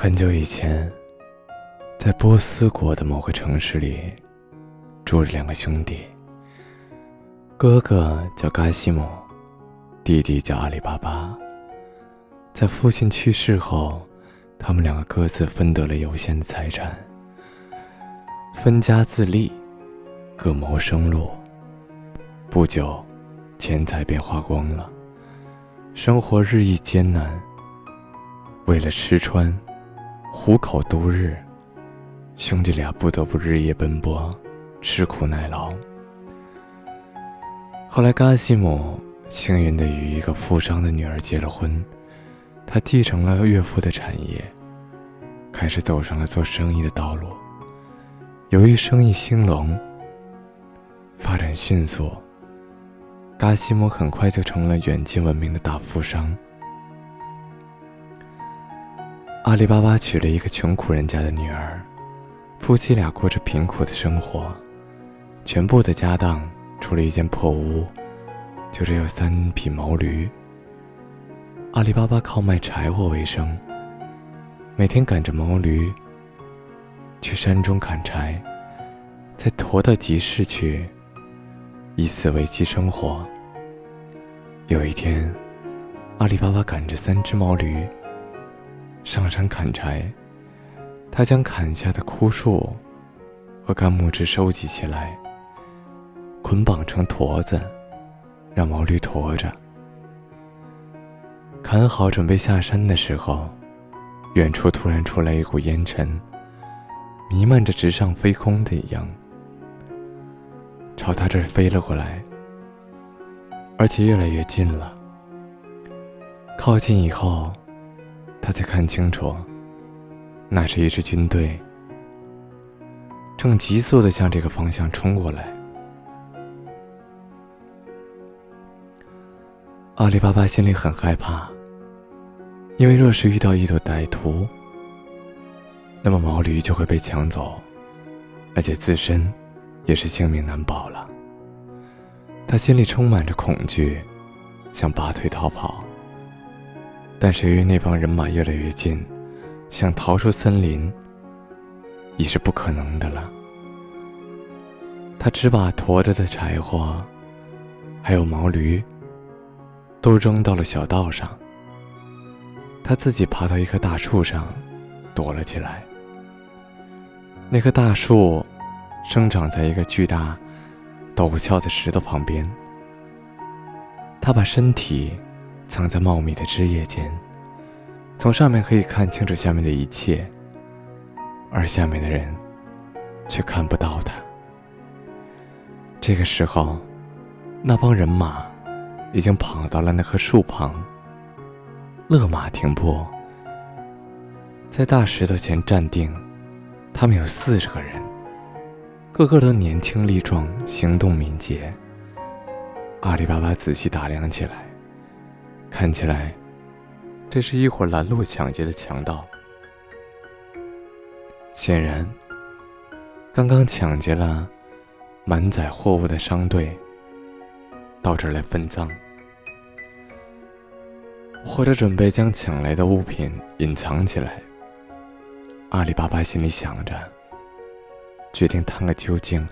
很久以前，在波斯国的某个城市里，住着两个兄弟。哥哥叫嘎西姆，弟弟叫阿里巴巴。在父亲去世后，他们两个各自分得了有限的财产，分家自立，各谋生路。不久，钱财便花光了，生活日益艰难。为了吃穿。虎口度日，兄弟俩不得不日夜奔波，吃苦耐劳。后来，嘎西姆幸运地与一个富商的女儿结了婚，他继承了岳父的产业，开始走上了做生意的道路。由于生意兴隆，发展迅速，嘎西姆很快就成了远近闻名的大富商。阿里巴巴娶了一个穷苦人家的女儿，夫妻俩过着贫苦的生活，全部的家当除了一间破屋，就只有三匹毛驴。阿里巴巴靠卖柴火为生，每天赶着毛驴去山中砍柴，再驮到集市去，以此维系生活。有一天，阿里巴巴赶着三只毛驴。上山砍柴，他将砍下的枯树和干木枝收集起来，捆绑成驼子，让毛驴驮着。砍好准备下山的时候，远处突然出来一股烟尘，弥漫着直上飞空的一样，朝他这儿飞了过来，而且越来越近了。靠近以后。他才看清楚，那是一支军队，正急速的向这个方向冲过来。阿里巴巴心里很害怕，因为若是遇到一朵歹徒，那么毛驴就会被抢走，而且自身也是性命难保了。他心里充满着恐惧，想拔腿逃跑。但是由于那帮人马越来越近，想逃出森林已是不可能的了。他只把驮着的柴火，还有毛驴，都扔到了小道上。他自己爬到一棵大树上，躲了起来。那棵大树生长在一个巨大、陡峭的石头旁边。他把身体。藏在茂密的枝叶间，从上面可以看清楚下面的一切，而下面的人却看不到他。这个时候，那帮人马已经跑到了那棵树旁，勒马停步，在大石头前站定。他们有四十个人，个个都年轻力壮，行动敏捷。阿里巴巴仔细打量起来。看起来，这是一伙拦路抢劫的强盗。显然，刚刚抢劫了满载货物的商队，到这儿来分赃，或者准备将抢来的物品隐藏起来。阿里巴巴心里想着，决定探个究竟。